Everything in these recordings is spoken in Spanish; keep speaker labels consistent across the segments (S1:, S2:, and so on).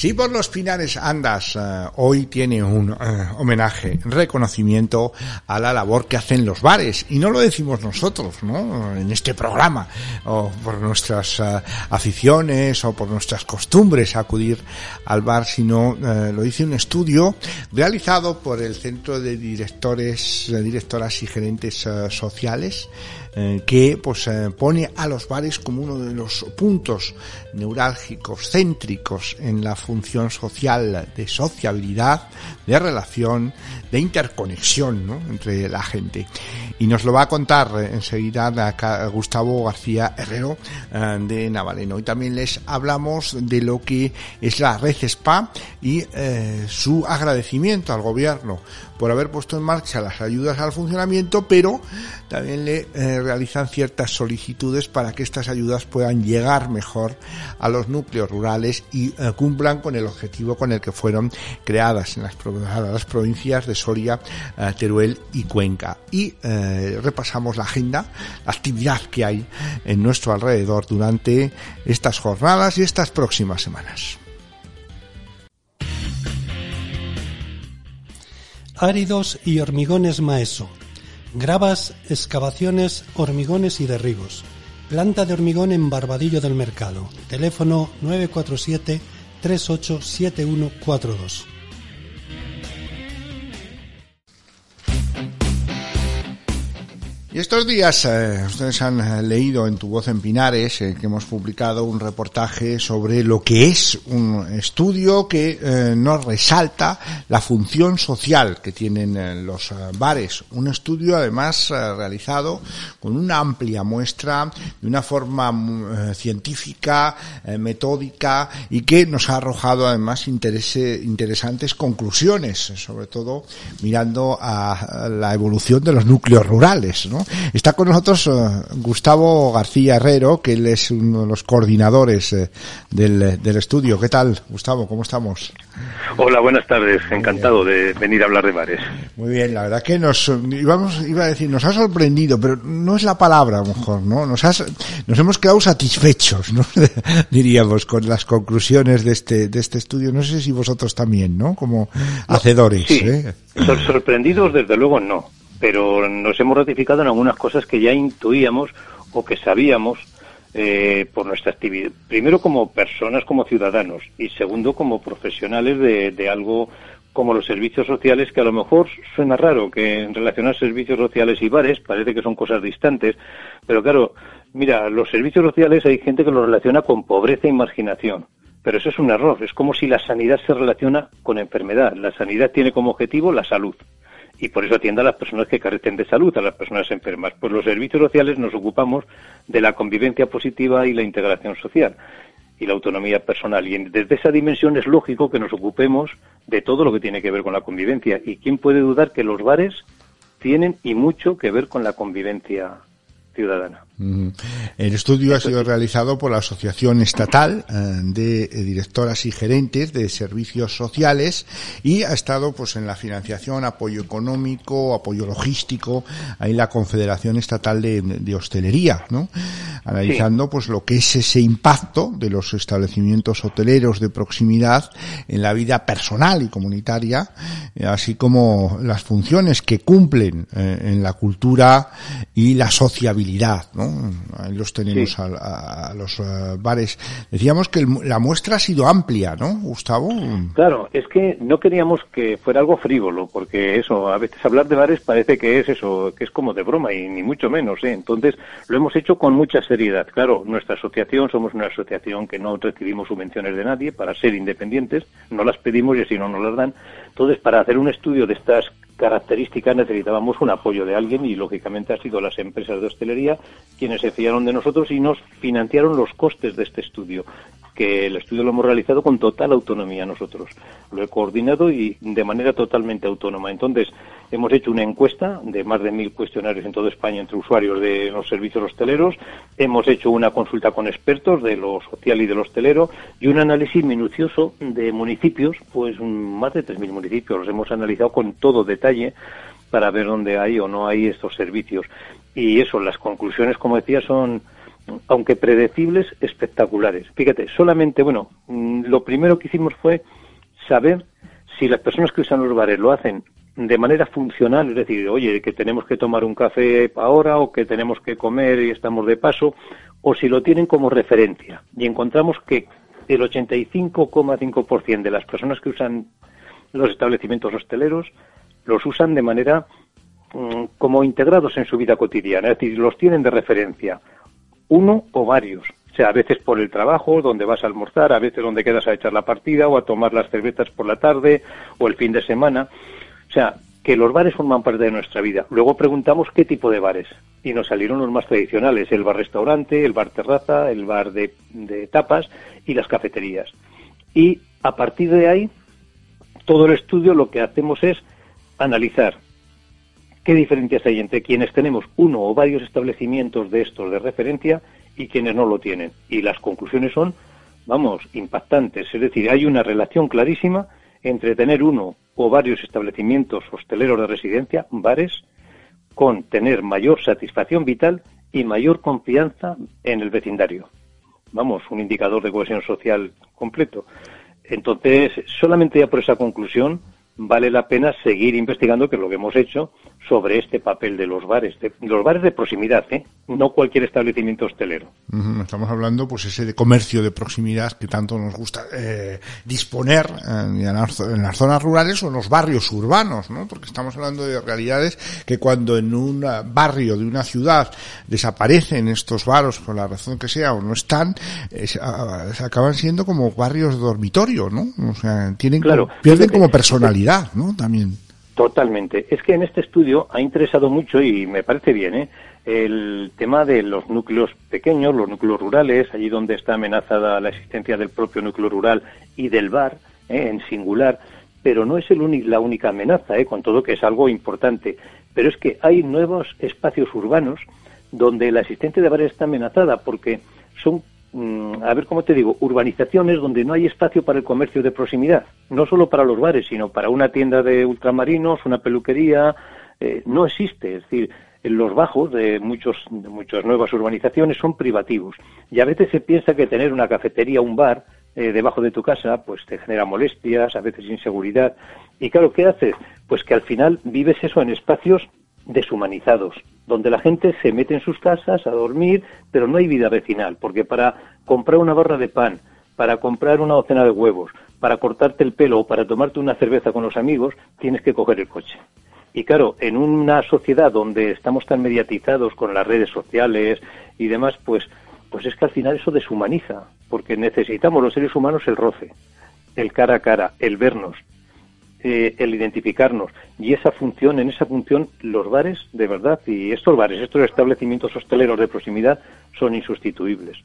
S1: Si por los pinares andas, eh, hoy tiene un eh, homenaje, reconocimiento a la labor que hacen los bares. Y no lo decimos nosotros, ¿no? En este programa, o por nuestras eh, aficiones, o por nuestras costumbres acudir al bar, sino lo dice un estudio realizado por el Centro de Directores, Directoras y Gerentes Sociales, eh, que pues eh, pone a los bares como uno de los puntos neurálgicos, céntricos en la función social de sociabilidad, de relación, de interconexión ¿no? entre la gente. Y nos lo va a contar eh, enseguida Gustavo García Herrero de Navaleno. Y también les hablamos de lo que es la red SPA y su agradecimiento al gobierno por haber puesto en marcha las ayudas al funcionamiento, pero también le realizan ciertas solicitudes para que estas ayudas puedan llegar mejor a los núcleos rurales y eh, cumplan con el objetivo con el que fueron creadas en las, provincias de Soria, eh, Teruel y Cuenca. Y repasamos la agenda, la actividad que hay en nuestro alrededor durante estas jornadas y estas próximas semanas.
S2: áridos y hormigones maeso, gravas, excavaciones, hormigones y derribos. Planta de hormigón en Barbadillo del Mercado. Teléfono 947 387142.
S1: Y estos días eh, ustedes han eh, leído en Tu Voz en Pinares eh, que hemos publicado un reportaje sobre lo que es un estudio que nos resalta la función social que tienen los bares. Un estudio además realizado con una amplia muestra, de una forma científica, metódica y que nos ha arrojado además interesantes conclusiones, sobre todo mirando a la evolución de los núcleos rurales, ¿no? Está con nosotros eh, Gustavo García Herrero, que él es uno de los coordinadores eh, del, del, estudio. ¿Qué tal, Gustavo? ¿Cómo estamos?
S3: Hola, buenas tardes. Encantado de venir a hablar de bares.
S1: Muy bien, la verdad que nos íbamos, iba a decir, nos ha sorprendido, pero no es la palabra, a lo mejor, ¿no? Nos, nos hemos quedado satisfechos, ¿no? Diríamos, con las conclusiones de este, de este estudio. No sé si vosotros también, ¿no? Como hacedores.
S3: Sí. ¿eh? Sorprendidos, desde luego, no pero nos hemos ratificado en algunas cosas que ya intuíamos o que sabíamos eh, por nuestra actividad. Primero como personas, como ciudadanos, y segundo como profesionales de, algo como los servicios sociales, que a lo mejor suena raro que en relación a servicios sociales y bares parece que son cosas distantes, pero claro, mira, los servicios sociales hay gente que los relaciona con pobreza y marginación. Pero eso es un error. Es como si la sanidad se relaciona con enfermedad. La sanidad tiene como objetivo la salud y por eso atiende a las personas que carecen de salud, a las personas enfermas. Pues los servicios sociales nos ocupamos de la convivencia positiva y la integración social y la autonomía personal. Y desde esa dimensión es lógico que nos ocupemos de todo lo que tiene que ver con la convivencia. ¿Y quién puede dudar que los bares tienen y mucho que ver con la convivencia ciudadana?
S1: El estudio ha sido realizado por la Asociación Estatal eh, de Directoras y Gerentes de Servicios Sociales y ha estado pues en la financiación, apoyo económico, apoyo logístico, ahí la Confederación Estatal de, Hostelería, ¿no? Analizando pues lo que es ese impacto de los establecimientos hoteleros de proximidad en la vida personal y comunitaria, eh, así como las funciones que cumplen eh, en la cultura y la sociabilidad, ¿no? Ahí los tenemos a, los eh, bares. Decíamos que la muestra ha sido amplia, ¿no, Gustavo?
S3: Claro, es que no queríamos que fuera algo frívolo, porque eso, a veces hablar de bares parece que es eso, que es como de broma y ni mucho menos, ¿eh? Entonces, lo hemos hecho con mucha seriedad. Claro, nuestra asociación, somos una asociación que no recibimos subvenciones de nadie para ser independientes, no las pedimos y así no nos las dan. Entonces, para hacer un estudio de estas características necesitábamos un apoyo de alguien y lógicamente ha sido las empresas de hostelería quienes se fiaron de nosotros y nos financiaron los costes de este estudio que el estudio lo hemos realizado con total autonomía nosotros. Lo he coordinado y de manera totalmente autónoma. Entonces, hemos hecho una encuesta de más de mil cuestionarios en toda España entre usuarios de los servicios hosteleros. Hemos hecho una consulta con expertos de lo social y de lo hostelero y un análisis minucioso de municipios, pues más de 3.000 municipios. Los hemos analizado con todo detalle para ver dónde hay o no hay estos servicios. Y eso, las conclusiones, como decía, son aunque predecibles, espectaculares. Fíjate, solamente, bueno, mm, lo primero que hicimos fue saber si las personas que usan los bares lo hacen de manera funcional, es decir, oye, que tenemos que tomar un café ahora o que tenemos que comer y estamos de paso, o si lo tienen como referencia. Y encontramos que el 85,5% de las personas que usan los establecimientos hosteleros los usan de manera mm, como integrados en su vida cotidiana, es decir, los tienen de referencia, uno o varios. O sea, a veces por el trabajo, donde vas a almorzar, a veces donde quedas a echar la partida o a tomar las cervezas por la tarde o el fin de semana. O sea, que los bares forman parte de nuestra vida. Luego preguntamos qué tipo de bares y nos salieron los más tradicionales, el bar-restaurante, el bar-terraza, el bar de, de tapas y las cafeterías. Y a partir de ahí, todo el estudio lo que hacemos es analizar qué diferencias hay entre quienes tenemos uno o varios establecimientos de estos de referencia y quienes no lo tienen. Y las conclusiones son, vamos, impactantes. Es decir, hay una relación clarísima entre tener uno o varios establecimientos hosteleros de residencia, bares, con tener mayor satisfacción vital y mayor confianza en el vecindario. Vamos, un indicador de cohesión social completo. Entonces, solamente ya por esa conclusión vale la pena seguir investigando, que es lo que hemos hecho, sobre este papel de los bares, de, los bares de proximidad, ¿eh? no cualquier establecimiento hostelero.
S1: Estamos hablando, pues, ese de comercio de proximidad que tanto nos gusta eh, disponer en, en, las zonas rurales o en los barrios urbanos, ¿no? Porque estamos hablando de realidades que cuando en un barrio de una ciudad desaparecen estos baros por la razón que sea o no están, eh, acaban siendo como barrios dormitorio, ¿no? O sea, tienen
S3: claro.
S1: pierden como personalidad ¿no? También.
S3: Totalmente. Es que en este estudio ha interesado mucho y me parece bien, ¿eh? el tema de los núcleos pequeños, los núcleos rurales, allí donde está amenazada la existencia del propio núcleo rural y del bar, ¿eh? en singular, pero no es el la única amenaza, ¿eh? con todo que es algo importante. Pero es que hay nuevos espacios urbanos donde la existencia de bares está amenazada porque son a ver cómo te digo, urbanizaciones donde no hay espacio para el comercio de proximidad, no solo para los bares, sino para una tienda de ultramarinos, una peluquería, eh, no existe, es decir, en los bajos de, muchos, de muchas nuevas urbanizaciones son privativos. Y a veces se piensa que tener una cafetería, un bar eh, debajo de tu casa, pues te genera molestias, a veces inseguridad. Y claro, ¿qué haces? Pues que al final vives eso en espacios deshumanizados, donde la gente se mete en sus casas a dormir, pero no hay vida vecinal, porque para comprar una barra de pan, para comprar una docena de huevos, para cortarte el pelo o para tomarte una cerveza con los amigos, tienes que coger el coche. Y claro, en una sociedad donde estamos tan mediatizados con las redes sociales y demás, pues, pues es que al final eso deshumaniza, porque necesitamos los seres humanos el roce, el cara a cara, el vernos, eh, el identificarnos. Y esa función, en esa función, los bares, de verdad, y estos bares, estos establecimientos hosteleros de proximidad son insustituibles.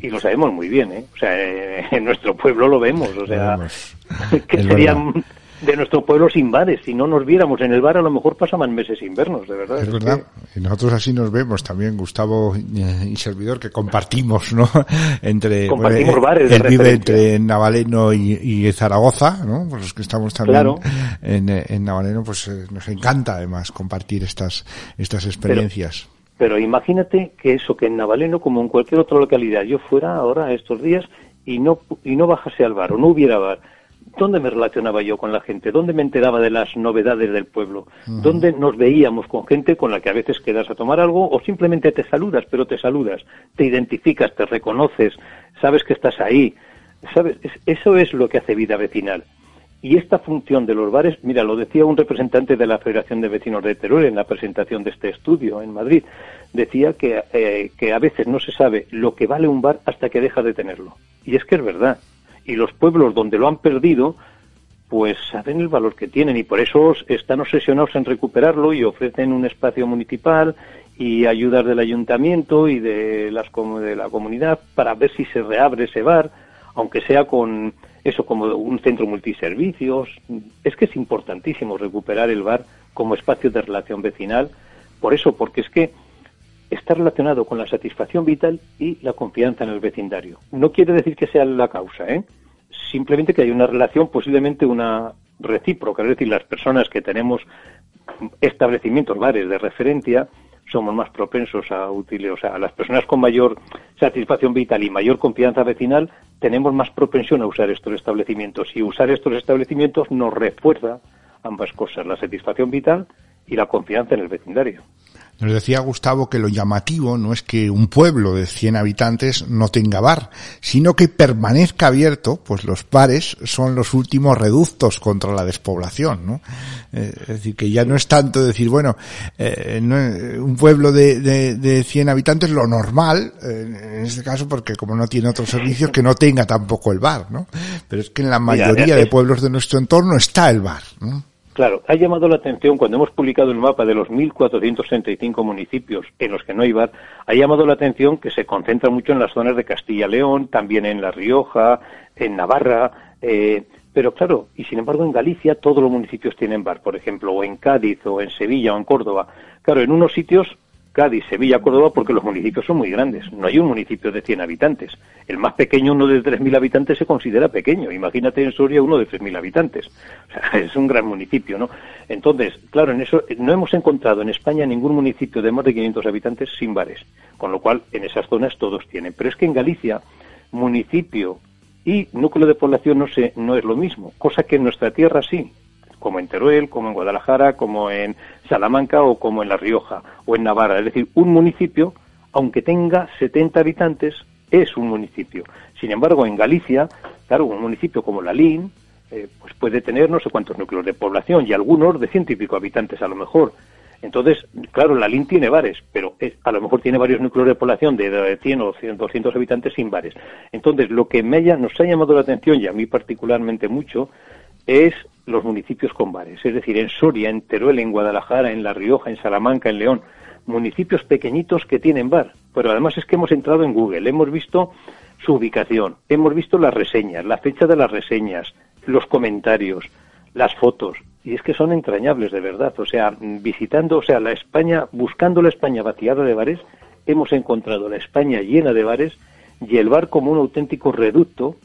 S3: Y lo sabemos muy bien, ¿eh? O sea, eh, en nuestro pueblo lo vemos, o sea, que serían de nuestro pueblo sin bares. Si no nos viéramos en el bar, a lo mejor pasaban meses sin vernos, de verdad.
S1: Es, verdad. Y nosotros así nos vemos también, Gustavo y servidor, que compartimos, ¿no? Entre,
S3: compartimos bares.
S1: Él vive entre Navaleno y, Zaragoza, ¿no? Pues los que estamos también en, en, Navaleno, pues eh, nos encanta además compartir estas, estas experiencias.
S3: Pero, pero imagínate que eso, que en Navaleno, como en cualquier otra localidad, yo fuera ahora estos días y no, y no bajase al bar o no hubiera bar ¿Dónde me relacionaba yo con la gente? ¿Dónde me enteraba de las novedades del pueblo? ¿Dónde nos veíamos con gente con la que a veces quedas a tomar algo o simplemente te saludas, pero te saludas, te identificas, te reconoces, sabes que estás ahí? ¿Sabes? Eso es lo que hace vida vecinal. Y esta función de los bares, mira, lo decía un representante de la Federación de Vecinos de Teruel en la presentación de este estudio en Madrid, decía que, eh, que a veces no se sabe lo que vale un bar hasta que deja de tenerlo. Y es que es verdad y los pueblos donde lo han perdido, pues saben el valor que tienen y por eso están obsesionados en recuperarlo y ofrecen un espacio municipal y ayudas del ayuntamiento y de, las, de la comunidad para ver si se reabre ese bar, aunque sea con eso como un centro multiservicios. Es que es importantísimo recuperar el bar como espacio de relación vecinal, por eso, porque es que está relacionado con la satisfacción vital y la confianza en el vecindario. No quiere decir que sea la causa, ¿eh? simplemente que hay una relación, posiblemente una recíproca, es decir, las personas que tenemos establecimientos, bares de referencia, somos más propensos a utilizar, o sea, las personas con mayor satisfacción vital y mayor confianza vecinal tenemos más propensión a usar estos establecimientos y usar estos establecimientos nos refuerza ambas cosas, la satisfacción vital y la confianza en el vecindario.
S1: Nos decía Gustavo que lo llamativo no es que un pueblo de 100 habitantes no tenga bar, sino que permanezca abierto, pues los bares son los últimos reductos contra la despoblación, ¿no? Eh, es decir, que ya no es tanto decir, bueno, eh, un pueblo de, de, 100 habitantes, lo normal, eh, en este caso, porque como no tiene otros servicios, que no tenga tampoco el bar, ¿no? Pero es que en la mayoría de pueblos de nuestro entorno está el bar, ¿no?
S3: Claro, ha llamado la atención cuando hemos publicado el mapa de los 1.465 municipios en los que no hay bar, ha llamado la atención que se concentra mucho en las zonas de Castilla-León, también en La Rioja, en Navarra, eh, pero claro, y sin embargo en Galicia todos los municipios tienen bar, por ejemplo, o en Cádiz, o en Sevilla, o en Córdoba. Claro, en unos sitios Cádiz, Sevilla, Córdoba, porque los municipios son muy grandes. No hay un municipio de 100 habitantes. El más pequeño, uno de 3.000 habitantes, se considera pequeño. Imagínate en Soria uno de 3.000 habitantes. O sea, es un gran municipio, ¿no? Entonces, claro, en eso no hemos encontrado en España ningún municipio de más de 500 habitantes sin bares. Con lo cual, en esas zonas todos tienen. Pero es que en Galicia, municipio y núcleo de población no, se, no es lo mismo. Cosa que en nuestra tierra sí como en Teruel, como en Guadalajara, como en Salamanca o como en La Rioja o en Navarra. Es decir, un municipio, aunque tenga 70 habitantes, es un municipio. Sin embargo, en Galicia, claro, un municipio como Lalín, eh, pues puede tener no sé cuántos núcleos de población y algunos de ciento y pico habitantes a lo mejor. Entonces, claro, Lalín tiene bares, pero a lo mejor tiene varios núcleos de población de 100 o 200 habitantes sin bares. Entonces, lo que me nos ha llamado la atención, y a mí particularmente mucho, es los municipios con bares, es decir, en Soria, en Teruel, en Guadalajara, en La Rioja, en Salamanca, en León, municipios pequeñitos que tienen bar. Pero además es que hemos entrado en Google, hemos visto su ubicación, hemos visto las reseñas, la fecha de las reseñas, los comentarios, las fotos, y es que son entrañables de verdad. O sea, visitando, o sea, la España, buscando la España vaciada de bares, hemos encontrado la España llena de bares y el bar como un auténtico reducto.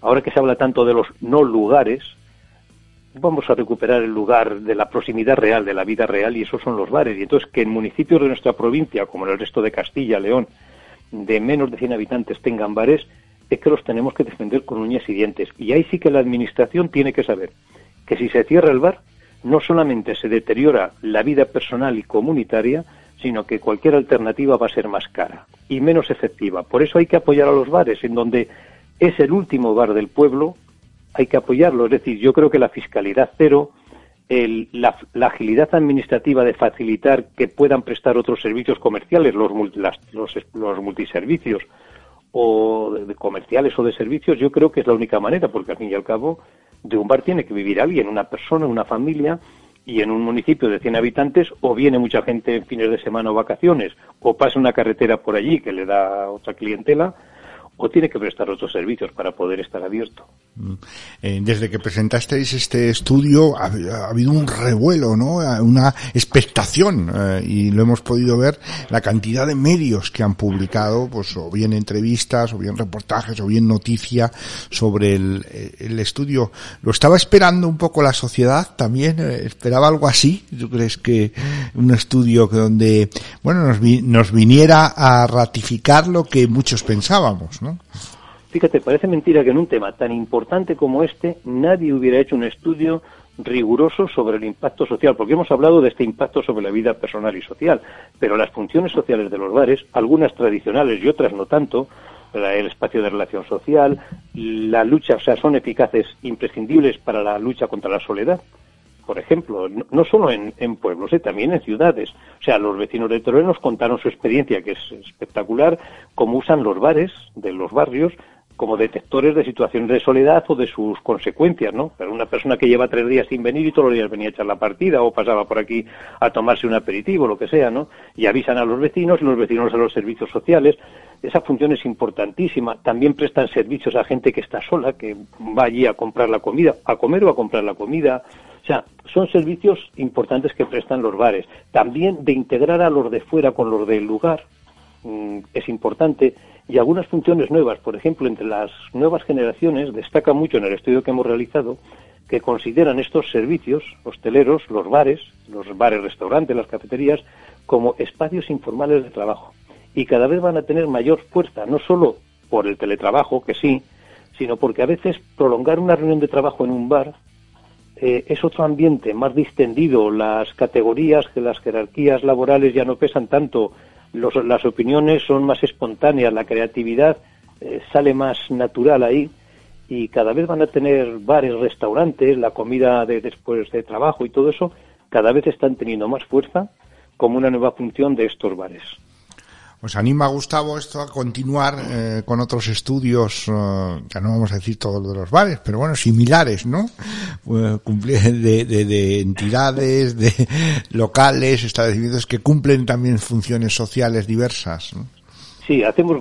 S3: Ahora que se habla tanto de los no lugares, vamos a recuperar el lugar de la proximidad real, de la vida real, y esos son los bares. Y entonces que en municipios de nuestra provincia, como en el resto de Castilla, León, de menos de 100 habitantes tengan bares, es que los tenemos que defender con uñas y dientes. Y ahí sí que la Administración tiene que saber que si se cierra el bar, no solamente se deteriora la vida personal y comunitaria, sino que cualquier alternativa va a ser más cara y menos efectiva. Por eso hay que apoyar a los bares, en donde es el último bar del pueblo, hay que apoyarlo. Es decir, yo creo que la fiscalidad cero, la, agilidad administrativa de facilitar que puedan prestar otros servicios comerciales, los, los, multiservicios, o comerciales o de servicios, yo creo que es la única manera, porque al fin y al cabo de un bar tiene que vivir alguien, una persona, una familia, y en un municipio de 100 habitantes o viene mucha gente en fines de semana o vacaciones, o pasa una carretera por allí que le da otra clientela, o tiene que prestar otros servicios para poder estar abierto.
S1: Mm. Eh, desde que presentasteis este estudio ha, habido un revuelo, ¿no? Una expectación eh, y lo hemos podido ver la cantidad de medios que han publicado, pues o bien entrevistas, o bien reportajes, o bien noticia sobre el, estudio. ¿Lo estaba esperando un poco la sociedad también? Eh, ¿Esperaba algo así? ¿Tú crees que un estudio donde, bueno, nos, nos viniera a ratificar lo que muchos pensábamos, ¿no?
S3: Fíjate, parece mentira que en un tema tan importante como este nadie hubiera hecho un estudio riguroso sobre el impacto social, porque hemos hablado de este impacto sobre la vida personal y social, pero las funciones sociales de los bares, algunas tradicionales y otras no tanto, el espacio de relación social, la lucha, o sea, son eficaces, imprescindibles para la lucha contra la soledad por ejemplo, no, solo en, pueblos, eh, también en ciudades. O sea, los vecinos de Teruel nos contaron su experiencia, que es espectacular, cómo usan los bares de los barrios como detectores de situaciones de soledad o de sus consecuencias, ¿no? Pero una persona que lleva tres días sin venir y todos los días venía a echar la partida o pasaba por aquí a tomarse un aperitivo, lo que sea, ¿no? Y avisan a los vecinos y los vecinos a los servicios sociales. Esa función es importantísima. También prestan servicios a gente que está sola, que va allí a comprar la comida, a comer o a comprar la comida, sea, son servicios importantes que prestan los bares. También de integrar a los de fuera con los del lugar mm, es importante. y algunas funciones nuevas. Por ejemplo, entre las nuevas generaciones destaca mucho en el estudio que hemos realizado que consideran estos servicios hosteleros, los bares, los bares, restaurantes, las cafeterías, como espacios informales de trabajo. Y cada vez van a tener mayor fuerza, no solo por el teletrabajo, que sí, sino porque a veces prolongar una reunión de trabajo en un bar eh, es otro ambiente más distendido, las categorías, que las jerarquías laborales ya no pesan tanto, las opiniones son más espontáneas, la creatividad eh, sale más natural ahí y cada vez van a tener bares, restaurantes, la comida de después de trabajo y todo eso, cada vez están teniendo más fuerza como una nueva función de estos bares.
S1: Pues anima Gustavo esto a continuar eh, con otros estudios, eh, ya no vamos a decir todos de los bares, pero bueno, similares, ¿no? de, de, de, entidades, de locales, establecimientos que cumplen también funciones sociales diversas. ¿no?
S3: Sí, hacemos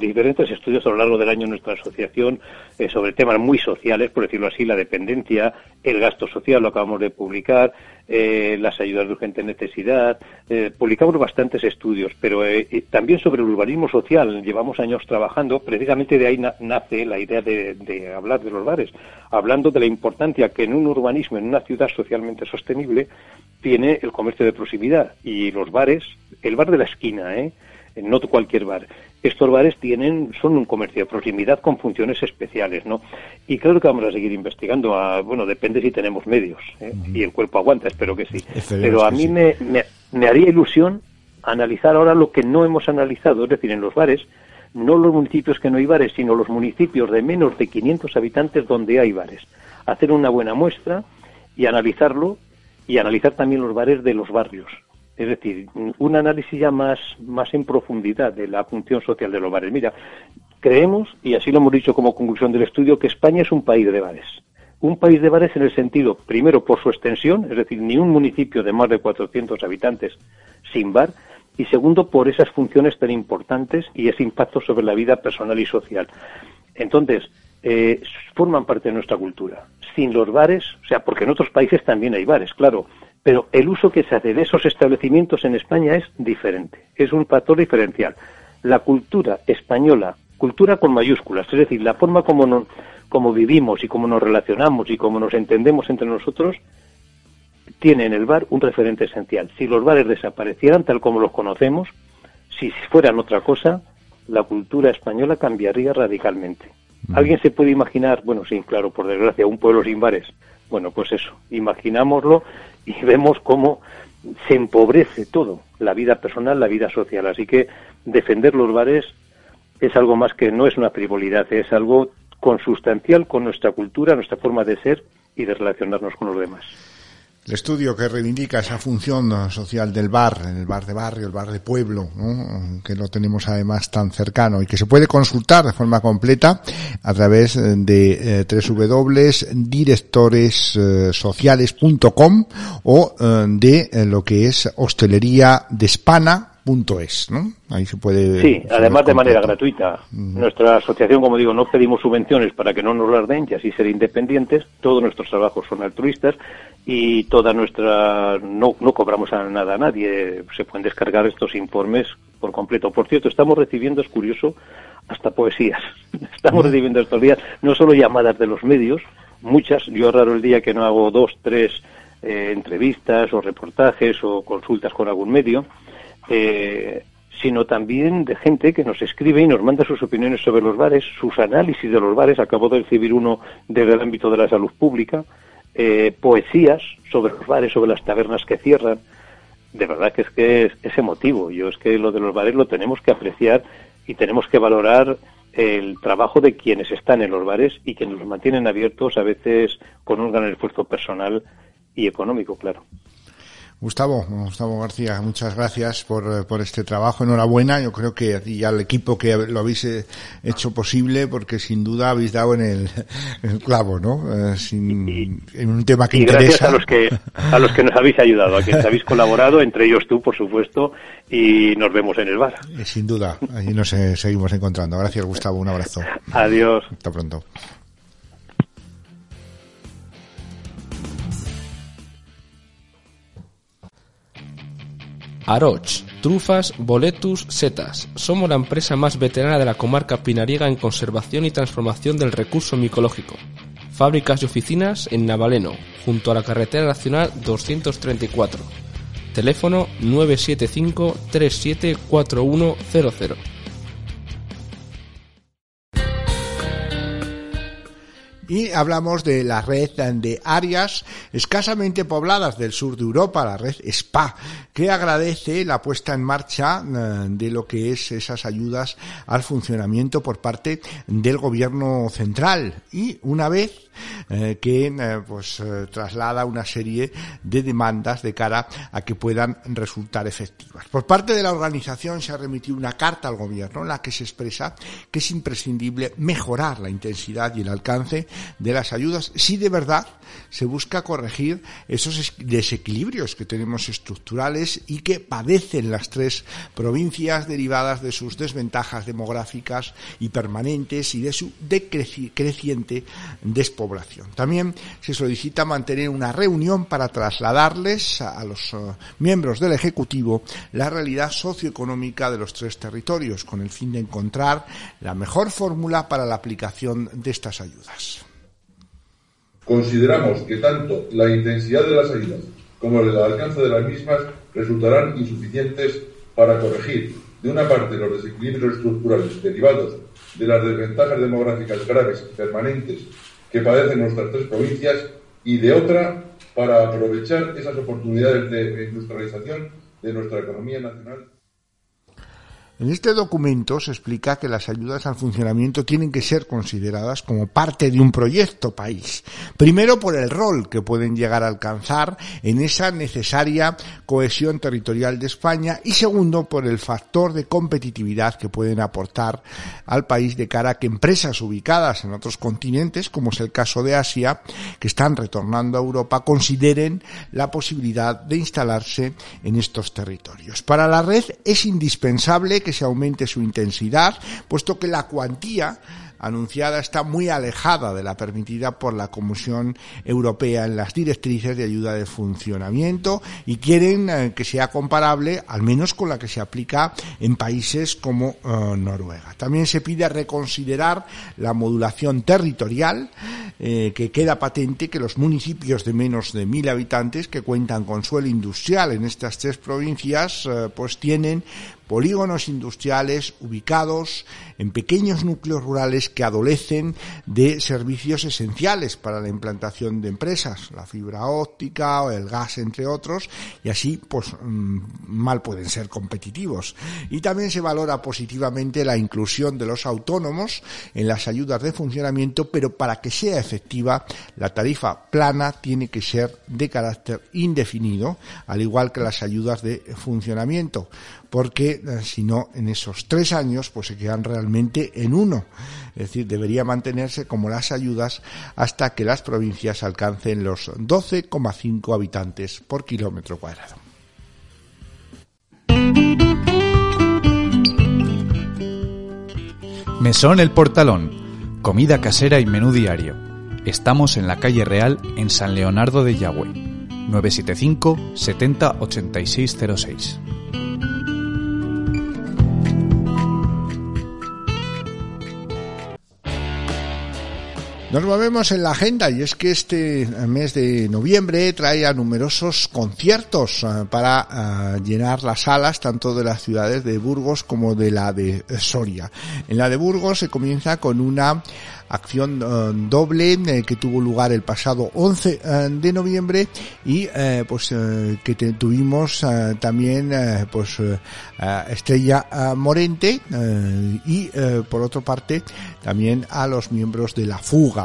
S3: diferentes estudios a lo largo del año en nuestra asociación eh, sobre temas muy sociales, por decirlo así, la dependencia, el gasto social, lo acabamos de publicar, eh, las ayudas de urgente necesidad. Eh, publicamos bastantes estudios, pero también sobre el urbanismo social. Llevamos años trabajando, precisamente de ahí nace la idea de, de hablar de los bares, hablando de la importancia que en un urbanismo, en una ciudad socialmente sostenible, tiene el comercio de proximidad y los bares, el bar de la esquina, ¿eh? No cualquier bar. Estos bares tienen, son un comercio de proximidad con funciones especiales, ¿no? Y claro que vamos a seguir investigando. A, bueno, depende si tenemos medios ¿eh? y el cuerpo aguanta, espero que sí. Pero a mí Me, me, haría ilusión analizar ahora lo que no hemos analizado, es decir, en los bares, no los municipios que no hay bares, sino los municipios de menos de 500 habitantes donde hay bares. Hacer una buena muestra y analizarlo y analizar también los bares de los barrios es decir, un análisis ya más, más en profundidad de la función social de los bares. Mira, creemos, y así lo hemos dicho como conclusión del estudio, que España es un país de bares. Un país de bares en el sentido, primero, por su extensión, es decir, ni un municipio de más de 400 habitantes sin bar, y segundo, por esas funciones tan importantes y ese impacto sobre la vida personal y social. Entonces, eh, forman parte de nuestra cultura. Sin los bares, o sea, porque en otros países también hay bares, claro, pero el uso que se hace de esos establecimientos en España es diferente, es un factor diferencial. La cultura española, cultura con mayúsculas, es decir, la forma como, como vivimos y cómo nos relacionamos y cómo nos entendemos entre nosotros, tiene en el bar un referente esencial. Si los bares desaparecieran tal como los conocemos, si fueran otra cosa, la cultura española cambiaría radicalmente. ¿Alguien se puede imaginar, bueno, sí, claro, por desgracia, un pueblo sin bares? Bueno, pues eso, imaginámoslo y vemos cómo se empobrece todo, la vida personal, la vida social. Así que defender los bares es algo más que no es una frivolidad, es algo consustancial con nuestra cultura, nuestra forma de ser y de relacionarnos con los demás.
S1: El estudio que reivindica esa función social del bar, el bar de barrio, el bar de pueblo, que lo tenemos además tan cercano y que se puede consultar de forma completa a través de eh, www.directoresociales.com o eh, de eh, lo que es hostelería de Spana es, ¿no? Ahí se puede.
S3: Sí, además de manera gratuita. Nuestra asociación, como digo, no pedimos subvenciones para que no nos las den y así ser independientes. Todos nuestros trabajos son altruistas y toda nuestra. No, no cobramos a nada a nadie. Se pueden descargar estos informes por completo. Por cierto, estamos recibiendo, es curioso, hasta poesías. Estamos recibiendo estos días no solo llamadas de los medios, muchas. Yo raro el día que no hago dos, tres eh, entrevistas o reportajes o consultas con algún medio eh, sino también de gente que nos escribe y nos manda sus opiniones sobre los bares, sus análisis de los bares. Acabo de recibir uno desde el ámbito de la salud pública, eh, poesías sobre los bares, sobre las tabernas que cierran. De verdad que es que es, es emotivo. Yo es que lo de los bares lo tenemos que apreciar y tenemos que valorar el trabajo de quienes están en los bares y quienes los mantienen abiertos, a veces con un gran esfuerzo personal y económico, claro.
S1: Gustavo, Gustavo García, muchas gracias por, eh, por este trabajo. Enhorabuena. Yo creo que y al equipo que lo habéis eh, hecho posible, porque sin duda habéis dado en el, clavo, ¿no? Eh, sin, en un tema que y interesa.
S3: Gracias a los que, a los que nos habéis ayudado, a quienes habéis colaborado, entre ellos tú, por supuesto, y nos vemos en el bar.
S1: Sin duda, allí nos seguimos encontrando. Gracias, Gustavo. Un abrazo.
S3: Adiós.
S1: Hasta pronto.
S4: Aroch Trufas, boletus, setas. Somos la empresa más veterana de la comarca pinariega en conservación y transformación del recurso micológico. Fábricas y oficinas en Navaleno, junto a la carretera nacional 234. Teléfono 975 374100.
S1: Y hablamos de la red de áreas escasamente pobladas del sur de Europa, la red SPA, que agradece la puesta en marcha eh, de lo que es esas ayudas al funcionamiento por parte del gobierno central. Y una vez eh, que eh, pues traslada una serie de demandas de cara a que puedan resultar efectivas. Por parte de la organización se ha remitido una carta al gobierno en la que se expresa que es imprescindible mejorar la intensidad y el alcance de las ayudas si de verdad se busca corregir esos desequilibrios que tenemos estructurales y que padecen las tres provincias derivadas de sus desventajas demográficas y permanentes y de su decreciente despoblación. También se solicita mantener una reunión para trasladarles a, los eh, miembros del Ejecutivo la realidad socioeconómica de los tres territorios con el fin de encontrar la mejor fórmula para la aplicación de estas ayudas.
S5: Consideramos que tanto la intensidad de las ayudas como el alcance de las mismas resultarán insuficientes para corregir, de una parte, los desequilibrios estructurales derivados de las desventajas demográficas graves y permanentes que padecen nuestras tres provincias y, de otra, para aprovechar esas oportunidades de industrialización de nuestra economía nacional.
S1: En este documento se explica que las ayudas al funcionamiento tienen que ser consideradas como parte de un proyecto país. Primero por el rol que pueden llegar a alcanzar en esa necesaria cohesión territorial de España y segundo por el factor de competitividad que pueden aportar al país de cara a que empresas ubicadas en otros continentes, como es el caso de Asia, que están retornando a Europa, consideren la posibilidad de instalarse en estos territorios. Para la red es indispensable que se aumente su intensidad, puesto que la cuantía anunciada está muy alejada de la permitida por la Comisión Europea en las directrices de ayuda de funcionamiento y quieren eh, que sea comparable al menos con la que se aplica en países como eh, Noruega. También se pide reconsiderar la modulación territorial eh, que queda patente que los municipios de menos de mil habitantes que cuentan con suelo industrial en estas tres provincias pues tienen polígonos industriales ubicados en pequeños núcleos rurales que adolecen de servicios esenciales para la implantación de empresas, la fibra óptica o el gas, entre otros, y así, pues, mm, mal pueden ser competitivos. Y también se valora positivamente la inclusión de los autónomos en las ayudas de funcionamiento, pero para que sea efectiva, la tarifa plana tiene que ser de carácter indefinido, al igual que las ayudas de funcionamiento porque eh, si no, en esos tres años, pues se quedan realmente en uno. Es decir, debería mantenerse como las ayudas hasta que las provincias alcancen los 12,5 habitantes por kilómetro cuadrado.
S6: Mesón El Portalón, comida casera y menú diario. Estamos en la calle Real en San Leonardo de Yagüe. 975 70 8606.
S1: Nos movemos en la agenda y es que este mes de noviembre trae a numerosos conciertos eh, para eh, llenar las salas tanto de las ciudades de Burgos como de la de Soria. En la de Burgos se comienza con una acción eh, doble que tuvo lugar el pasado 11 eh, de noviembre y pues que tuvimos también pues Estrella Morente y por otra parte también a los miembros de la fuga.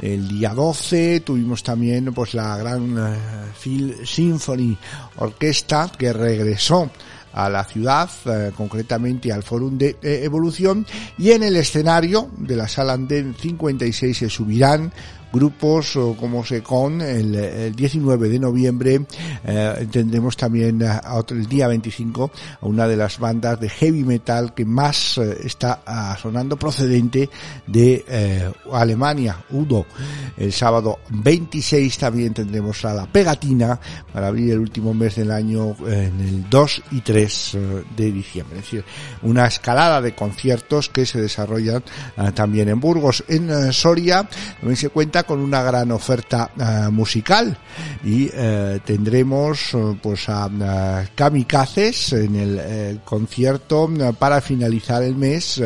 S1: El día 12 tuvimos también pues la gran Phil Symphony Orquesta que regresó a la ciudad, eh, concretamente al Fórum de Evolución, y en el escenario de la sala Andén 56 se subirán grupos como Secon el, el 19 de noviembre tendremos también el día 25 a una de las bandas de heavy metal que más está sonando procedente de Alemania, Udo. El sábado 26 también tendremos a la pegatina para abrir el último mes del año en el 2 y 3 eh, de diciembre. Es decir, una escalada de conciertos que se desarrollan eh, también en Burgos. En eh, Soria también se cuenta con una gran oferta musical. Y tendremos pues a Kamikazes en el concierto para finalizar el mes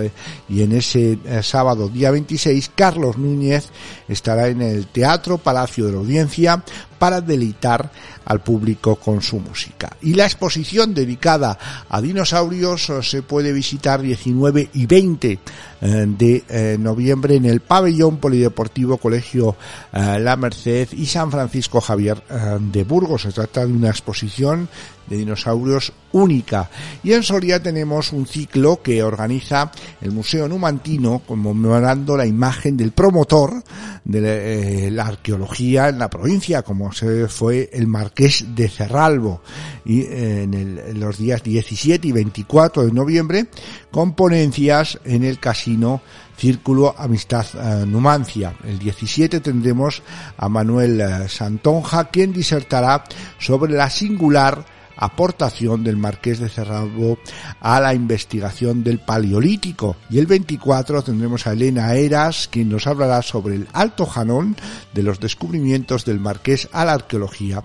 S1: y en ese sábado día 26 Carlos Núñez estará en el Teatro Palacio de la Audiencia para deleitar al público con su música. Y la exposición dedicada a dinosaurios eh, se puede visitar 19 y 20 eh, de eh, noviembre en el pabellón polideportivo Colegio La Merced y San Francisco Javier de Burgos. Se trata de una exposición de dinosaurios única. Y en Soria tenemos un ciclo que organiza el Museo Numantino conmemorando la imagen del promotor de la arqueología en la provincia, como se fue el Marqués de Cerralbo. Y eh, en, los días 17 y 24 de noviembre, con ponencias en el casino Círculo Amistad eh, Numancia. El 17 tendremos a Manuel eh, Santonja, quien disertará sobre la singular aportación del Marqués de Cerralbo a la investigación del Paleolítico. Y el 24 tendremos a Elena Eras, quien nos hablará sobre el Alto Janón de los descubrimientos del Marqués a la arqueología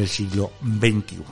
S1: del siglo XXI.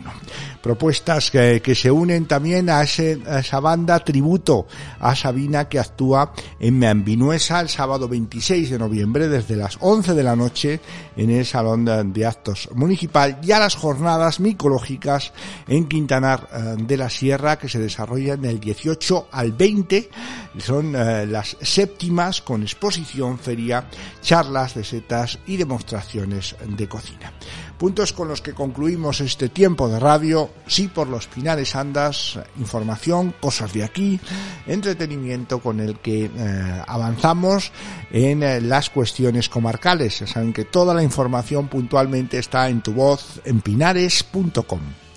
S1: Propuestas que, se unen también a, esa banda tributo a Sabina que actúa en Meambinuesa el sábado 26 de noviembre desde las 11 de la noche en el Salón de, Actos Municipal y a las jornadas micológicas en Quintanar eh, de la Sierra que se desarrollan del 18 al 20. Son eh, las séptimas con exposición, feria, charlas de setas y demostraciones de cocina. Puntos con los que concluimos este tiempo de radio. Sí por los finales andas, información, cosas de aquí, entretenimiento con el que eh, avanzamos en eh, las cuestiones comarcales. saben que toda la información puntualmente está en tu voz en pinares.com.